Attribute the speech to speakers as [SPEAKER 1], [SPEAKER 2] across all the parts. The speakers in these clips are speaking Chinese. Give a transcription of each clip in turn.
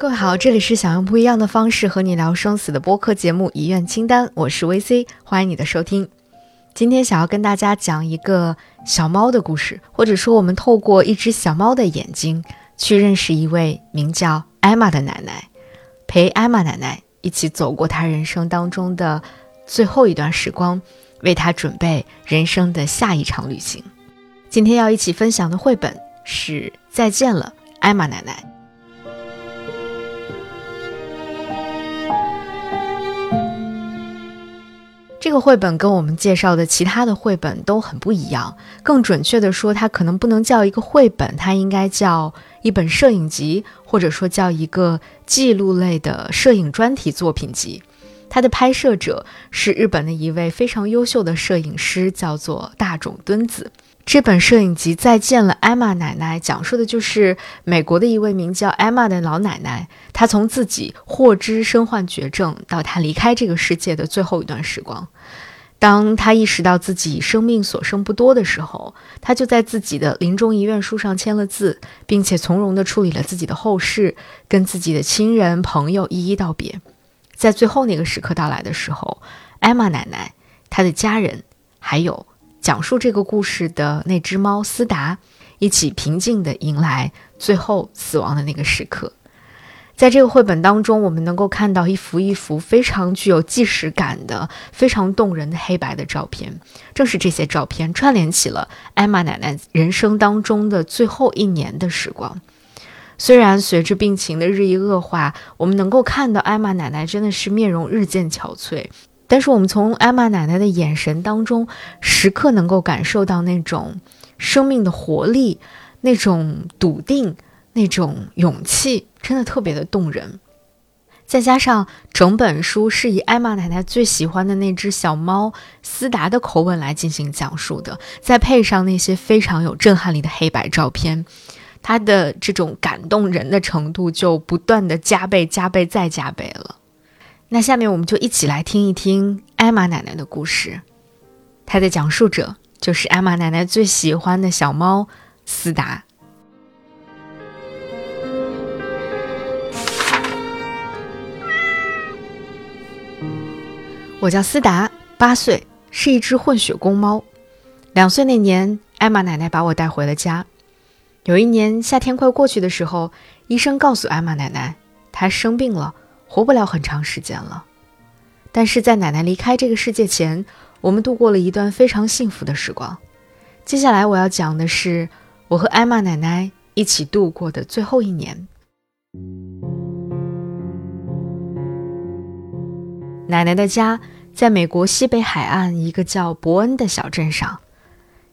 [SPEAKER 1] 各位好，这里是想用不一样的方式和你聊生死的播客节目《遗愿清单》，我是 VC，欢迎你的收听。今天想要跟大家讲一个小猫的故事，或者说我们透过一只小猫的眼睛去认识一位名叫艾玛的奶奶，陪艾玛奶奶一起走过她人生当中的最后一段时光，为她准备人生的下一场旅行。今天要一起分享的绘本是《再见了，艾玛奶奶》。这个绘本跟我们介绍的其他的绘本都很不一样。更准确的说，它可能不能叫一个绘本，它应该叫一本摄影集，或者说叫一个记录类的摄影专题作品集。它的拍摄者是日本的一位非常优秀的摄影师，叫做大冢敦子。这本摄影集《再见了，艾玛奶奶》讲述的就是美国的一位名叫艾玛的老奶奶，她从自己获知身患绝症到她离开这个世界的最后一段时光。当她意识到自己生命所剩不多的时候，她就在自己的临终遗愿书上签了字，并且从容地处理了自己的后事，跟自己的亲人朋友一一道别。在最后那个时刻到来的时候，艾玛奶奶、她的家人还有。讲述这个故事的那只猫斯达，一起平静地迎来最后死亡的那个时刻。在这个绘本当中，我们能够看到一幅一幅非常具有纪实感的、非常动人的黑白的照片。正是这些照片串联起了艾玛奶奶人生当中的最后一年的时光。虽然随着病情的日益恶化，我们能够看到艾玛奶奶真的是面容日渐憔悴。但是我们从艾玛奶奶的眼神当中，时刻能够感受到那种生命的活力，那种笃定，那种勇气，真的特别的动人。再加上整本书是以艾玛奶奶最喜欢的那只小猫斯达的口吻来进行讲述的，再配上那些非常有震撼力的黑白照片，它的这种感动人的程度就不断的加倍、加倍再加倍了。那下面我们就一起来听一听艾玛奶奶的故事。她的讲述者就是艾玛奶奶最喜欢的小猫斯达。我叫斯达，八岁，是一只混血公猫。两岁那年，艾玛奶奶把我带回了家。有一年夏天快过去的时候，医生告诉艾玛奶奶，她生病了。活不了很长时间了，但是在奶奶离开这个世界前，我们度过了一段非常幸福的时光。接下来我要讲的是我和艾玛奶奶一起度过的最后一年。奶奶的家在美国西北海岸一个叫伯恩的小镇上，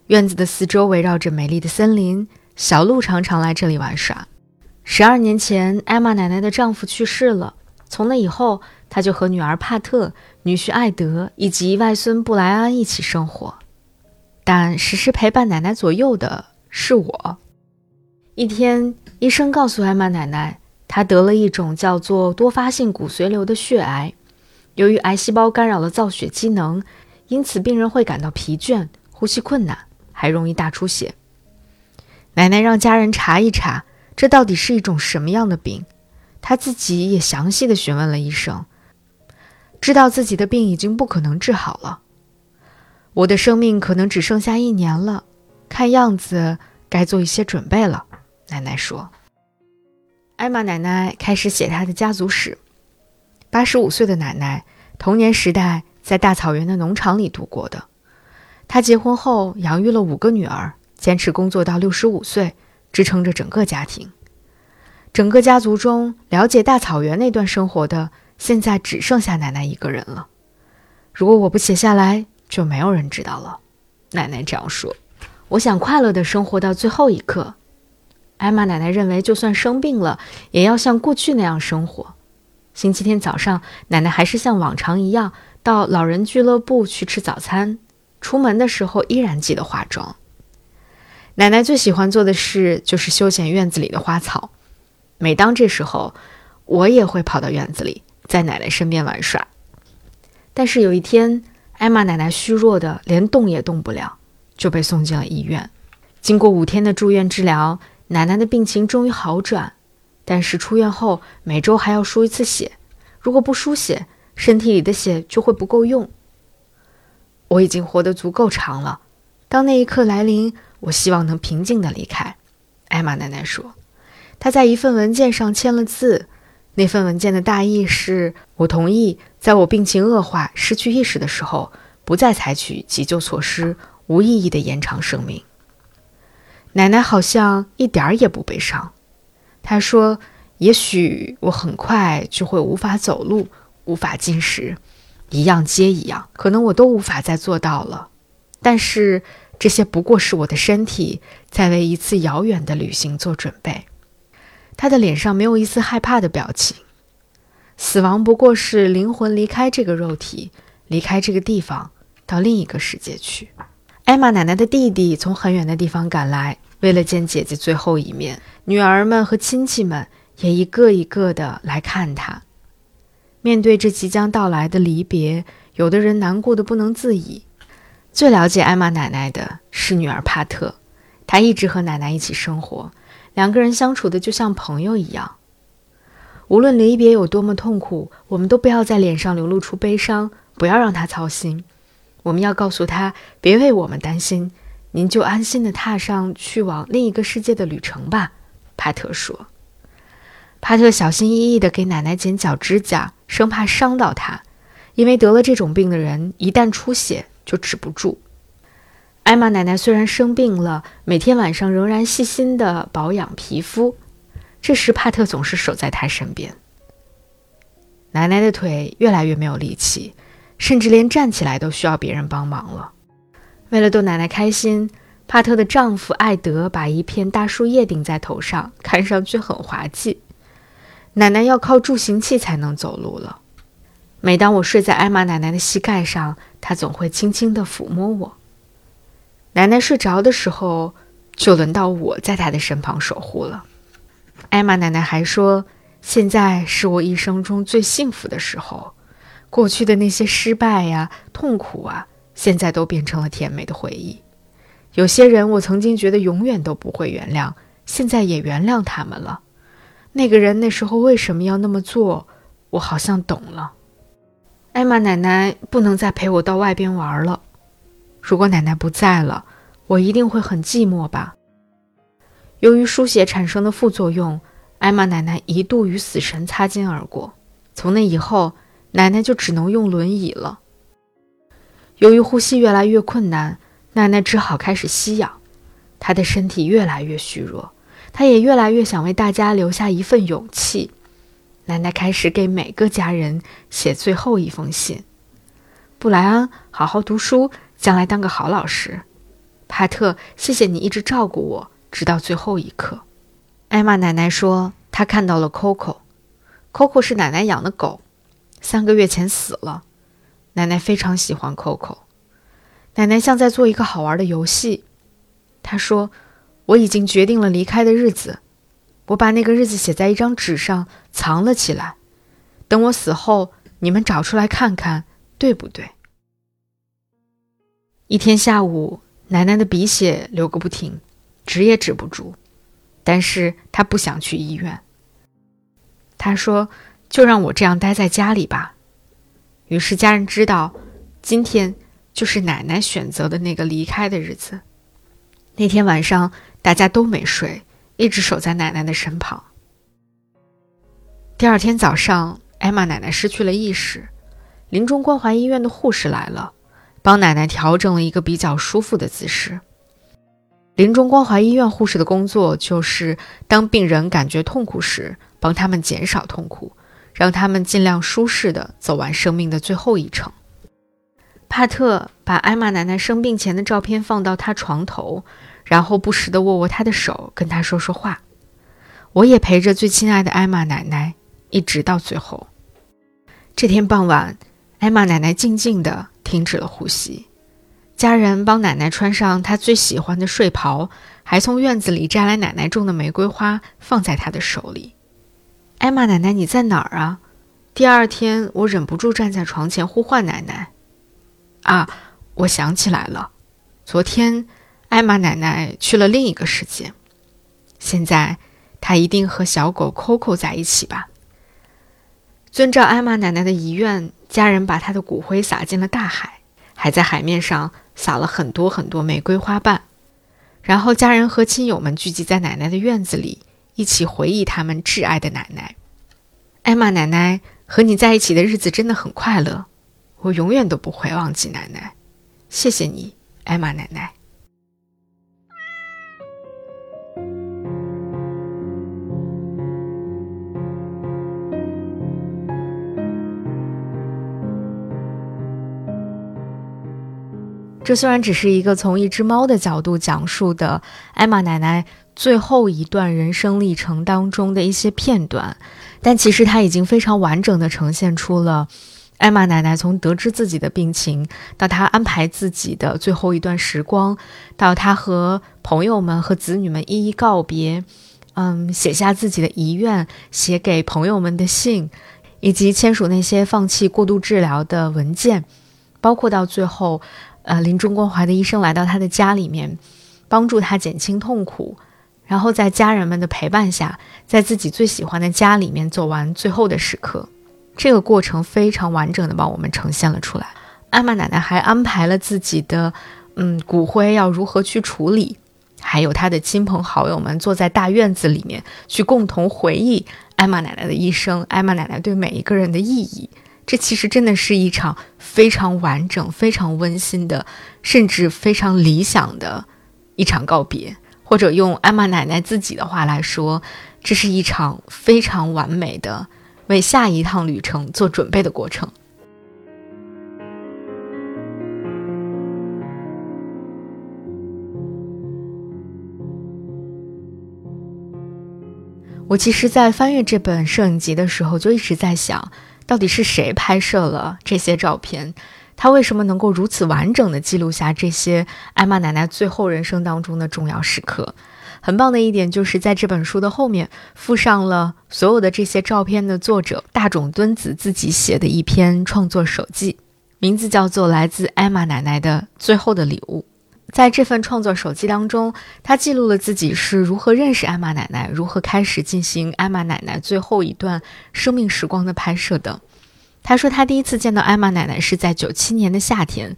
[SPEAKER 1] 院子的四周围绕着美丽的森林，小鹿常常来这里玩耍。十二年前，艾玛奶奶的丈夫去世了。从那以后，他就和女儿帕特、女婿艾德以及外孙布莱恩一起生活，但时时陪伴奶奶左右的是我。一天，医生告诉艾玛奶奶，她得了一种叫做多发性骨髓瘤的血癌，由于癌细胞干扰了造血机能，因此病人会感到疲倦、呼吸困难，还容易大出血。奶奶让家人查一查，这到底是一种什么样的病。他自己也详细的询问了医生，知道自己的病已经不可能治好了，我的生命可能只剩下一年了，看样子该做一些准备了。奶奶说。艾玛奶奶开始写她的家族史。八十五岁的奶奶，童年时代在大草原的农场里度过的。她结婚后养育了五个女儿，坚持工作到六十五岁，支撑着整个家庭。整个家族中，了解大草原那段生活的，现在只剩下奶奶一个人了。如果我不写下来，就没有人知道了。奶奶这样说。我想快乐的生活到最后一刻。艾玛奶奶认为，就算生病了，也要像过去那样生活。星期天早上，奶奶还是像往常一样到老人俱乐部去吃早餐。出门的时候，依然记得化妆。奶奶最喜欢做的事就是修剪院子里的花草。每当这时候，我也会跑到院子里，在奶奶身边玩耍。但是有一天，艾玛奶奶虚弱的连动也动不了，就被送进了医院。经过五天的住院治疗，奶奶的病情终于好转。但是出院后每周还要输一次血，如果不输血，身体里的血就会不够用。我已经活得足够长了，当那一刻来临，我希望能平静的离开。”艾玛奶奶说，她在一份文件上签了字。那份文件的大意是：我同意在我病情恶化、失去意识的时候，不再采取急救措施，无意义的延长生命。奶奶好像一点儿也不悲伤。她说：“也许我很快就会无法走路，无法进食，一样接一样，可能我都无法再做到了。但是这些不过是我的身体在为一次遥远的旅行做准备。”他的脸上没有一丝害怕的表情。死亡不过是灵魂离开这个肉体，离开这个地方，到另一个世界去。艾玛奶奶的弟弟从很远的地方赶来，为了见姐姐最后一面。女儿们和亲戚们也一个一个的来看她。面对这即将到来的离别，有的人难过的不能自已。最了解艾玛奶奶的是女儿帕特，她一直和奶奶一起生活。两个人相处的就像朋友一样，无论离别有多么痛苦，我们都不要在脸上流露出悲伤，不要让他操心。我们要告诉他，别为我们担心，您就安心的踏上去往另一个世界的旅程吧。帕特说。帕特小心翼翼地给奶奶剪脚指甲，生怕伤到她，因为得了这种病的人一旦出血就止不住。艾玛奶奶虽然生病了，每天晚上仍然细心的保养皮肤。这时，帕特总是守在她身边。奶奶的腿越来越没有力气，甚至连站起来都需要别人帮忙了。为了逗奶奶开心，帕特的丈夫艾德把一片大树叶顶在头上，看上去很滑稽。奶奶要靠助行器才能走路了。每当我睡在艾玛奶奶的膝盖上，她总会轻轻地抚摸我。奶奶睡着的时候，就轮到我在她的身旁守护了。艾玛奶奶还说：“现在是我一生中最幸福的时候，过去的那些失败呀、痛苦啊，现在都变成了甜美的回忆。有些人我曾经觉得永远都不会原谅，现在也原谅他们了。那个人那时候为什么要那么做？我好像懂了。艾玛奶奶不能再陪我到外边玩了。”如果奶奶不在了，我一定会很寂寞吧。由于输血产生的副作用，艾玛奶奶一度与死神擦肩而过。从那以后，奶奶就只能用轮椅了。由于呼吸越来越困难，奶奶只好开始吸氧。她的身体越来越虚弱，她也越来越想为大家留下一份勇气。奶奶开始给每个家人写最后一封信：“布莱恩，好好读书。”将来当个好老师，帕特，谢谢你一直照顾我，直到最后一刻。艾玛奶奶说，她看到了 Coco，Coco 是奶奶养的狗，三个月前死了。奶奶非常喜欢 Coco，奶奶像在做一个好玩的游戏。她说，我已经决定了离开的日子，我把那个日子写在一张纸上，藏了起来。等我死后，你们找出来看看，对不对？一天下午，奶奶的鼻血流个不停，止也止不住。但是她不想去医院。她说：“就让我这样待在家里吧。”于是家人知道，今天就是奶奶选择的那个离开的日子。那天晚上，大家都没睡，一直守在奶奶的身旁。第二天早上，艾玛奶奶失去了意识，临终关怀医院的护士来了。帮奶奶调整了一个比较舒服的姿势。临终关怀医院护士的工作就是，当病人感觉痛苦时，帮他们减少痛苦，让他们尽量舒适的走完生命的最后一程。帕特把艾玛奶奶生病前的照片放到她床头，然后不时地握握她的手，跟她说说话。我也陪着最亲爱的艾玛奶奶，一直到最后。这天傍晚，艾玛奶奶静静的。停止了呼吸，家人帮奶奶穿上她最喜欢的睡袍，还从院子里摘来奶奶种的玫瑰花，放在她的手里。艾玛奶奶，你在哪儿啊？第二天，我忍不住站在床前呼唤奶奶。啊，我想起来了，昨天，艾玛奶奶去了另一个世界。现在，她一定和小狗 Coco 在一起吧。遵照艾玛奶奶的遗愿，家人把她的骨灰撒进了大海，还在海面上撒了很多很多玫瑰花瓣。然后，家人和亲友们聚集在奶奶的院子里，一起回忆他们挚爱的奶奶。艾玛奶奶和你在一起的日子真的很快乐，我永远都不会忘记奶奶。谢谢你，艾玛奶奶。这虽然只是一个从一只猫的角度讲述的艾玛奶奶最后一段人生历程当中的一些片段，但其实它已经非常完整的呈现出了艾玛奶奶从得知自己的病情，到她安排自己的最后一段时光，到她和朋友们和子女们一一告别，嗯，写下自己的遗愿，写给朋友们的信，以及签署那些放弃过度治疗的文件，包括到最后。呃，临终关怀的医生来到他的家里面，帮助他减轻痛苦，然后在家人们的陪伴下，在自己最喜欢的家里面走完最后的时刻。这个过程非常完整的帮我们呈现了出来。艾玛奶奶还安排了自己的，嗯，骨灰要如何去处理，还有他的亲朋好友们坐在大院子里面去共同回忆艾玛奶奶的一生，艾玛奶奶对每一个人的意义。这其实真的是一场非常完整、非常温馨的，甚至非常理想的一场告别，或者用艾玛奶奶自己的话来说，这是一场非常完美的为下一趟旅程做准备的过程。我其实，在翻阅这本摄影集的时候，就一直在想。到底是谁拍摄了这些照片？他为什么能够如此完整的记录下这些艾玛奶奶最后人生当中的重要时刻？很棒的一点就是在这本书的后面附上了所有的这些照片的作者大冢敦子自己写的一篇创作手记，名字叫做《来自艾玛奶奶的最后的礼物》。在这份创作手记当中，他记录了自己是如何认识艾玛奶奶，如何开始进行艾玛奶奶最后一段生命时光的拍摄的。他说，他第一次见到艾玛奶奶是在九七年的夏天，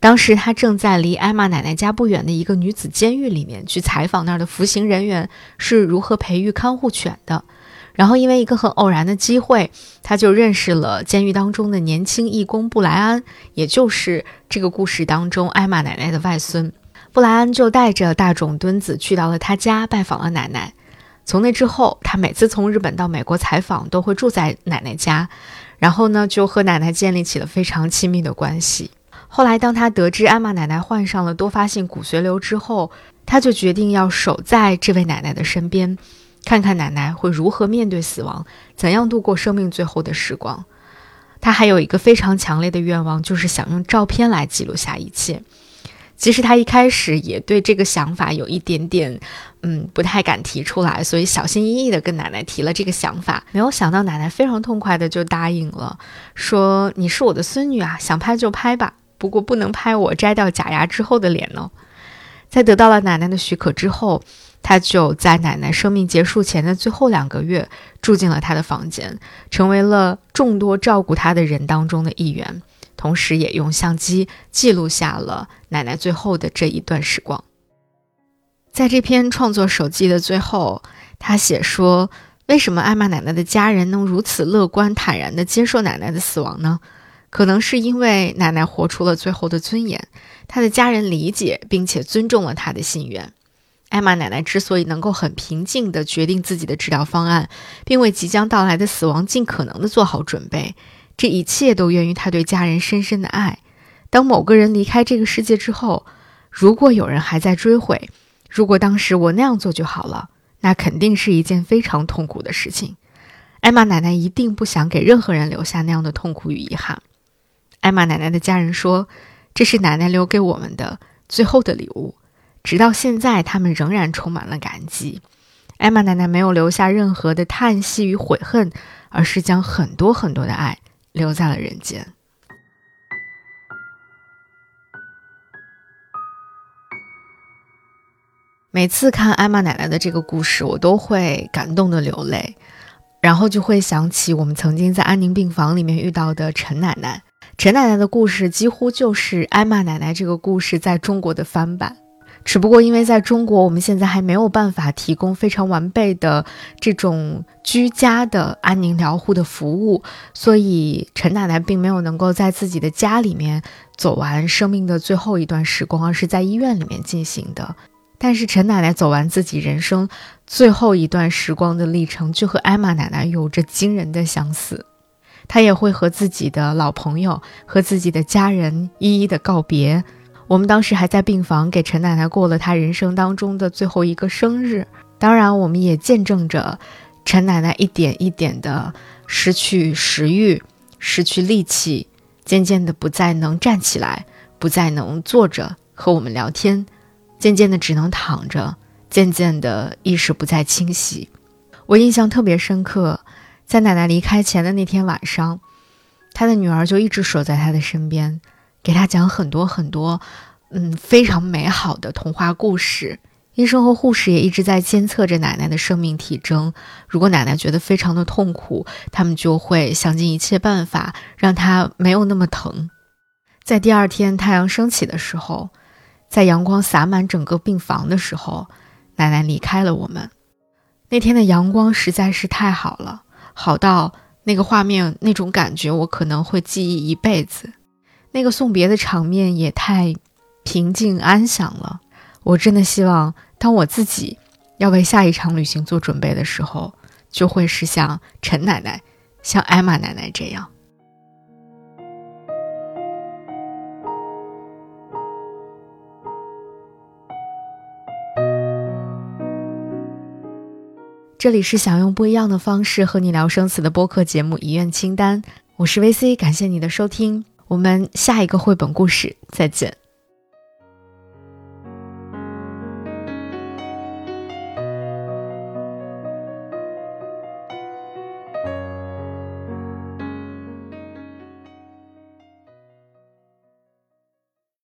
[SPEAKER 1] 当时他正在离艾玛奶奶家不远的一个女子监狱里面去采访那儿的服刑人员是如何培育看护犬的。然后，因为一个很偶然的机会，他就认识了监狱当中的年轻义工布莱恩，也就是这个故事当中艾玛奶奶的外孙。布莱恩就带着大冢敦子去到了他家拜访了奶奶。从那之后，他每次从日本到美国采访，都会住在奶奶家，然后呢，就和奶奶建立起了非常亲密的关系。后来，当他得知艾玛奶奶患上了多发性骨髓瘤之后，他就决定要守在这位奶奶的身边。看看奶奶会如何面对死亡，怎样度过生命最后的时光。他还有一个非常强烈的愿望，就是想用照片来记录下一切。其实他一开始也对这个想法有一点点，嗯，不太敢提出来，所以小心翼翼地跟奶奶提了这个想法。没有想到奶奶非常痛快地就答应了，说：“你是我的孙女啊，想拍就拍吧，不过不能拍我摘掉假牙之后的脸哦。”在得到了奶奶的许可之后。他就在奶奶生命结束前的最后两个月住进了她的房间，成为了众多照顾她的人当中的一员，同时也用相机记录下了奶奶最后的这一段时光。在这篇创作手记的最后，他写说：“为什么艾玛奶奶的家人能如此乐观坦然地接受奶奶的死亡呢？可能是因为奶奶活出了最后的尊严，她的家人理解并且尊重了她的心愿。”艾玛奶奶之所以能够很平静地决定自己的治疗方案，并为即将到来的死亡尽可能地做好准备，这一切都源于她对家人深深的爱。当某个人离开这个世界之后，如果有人还在追悔，如果当时我那样做就好了，那肯定是一件非常痛苦的事情。艾玛奶奶一定不想给任何人留下那样的痛苦与遗憾。艾玛奶奶的家人说：“这是奶奶留给我们的最后的礼物。”直到现在，他们仍然充满了感激。艾玛奶奶没有留下任何的叹息与悔恨，而是将很多很多的爱留在了人间。每次看艾玛奶奶的这个故事，我都会感动的流泪，然后就会想起我们曾经在安宁病房里面遇到的陈奶奶。陈奶奶的故事几乎就是艾玛奶奶这个故事在中国的翻版，只不过因为在中国我们现在还没有办法提供非常完备的这种居家的安宁疗护的服务，所以陈奶奶并没有能够在自己的家里面走完生命的最后一段时光，而是在医院里面进行的。但是陈奶奶走完自己人生最后一段时光的历程，就和艾玛奶奶有着惊人的相似。他也会和自己的老朋友、和自己的家人一一的告别。我们当时还在病房给陈奶奶过了她人生当中的最后一个生日。当然，我们也见证着陈奶奶一点一点的失去食欲、失去力气，渐渐的不再能站起来，不再能坐着和我们聊天。渐渐的只能躺着，渐渐的意识不再清晰。我印象特别深刻，在奶奶离开前的那天晚上，他的女儿就一直守在他的身边，给他讲很多很多，嗯，非常美好的童话故事。医生和护士也一直在监测着奶奶的生命体征。如果奶奶觉得非常的痛苦，他们就会想尽一切办法让她没有那么疼。在第二天太阳升起的时候。在阳光洒满整个病房的时候，奶奶离开了我们。那天的阳光实在是太好了，好到那个画面、那种感觉，我可能会记忆一辈子。那个送别的场面也太平静安详了。我真的希望，当我自己要为下一场旅行做准备的时候，就会是像陈奶奶、像艾玛奶奶这样。这里是想用不一样的方式和你聊生死的播客节目《遗愿清单》，我是 VC，感谢你的收听，我们下一个绘本故事再见。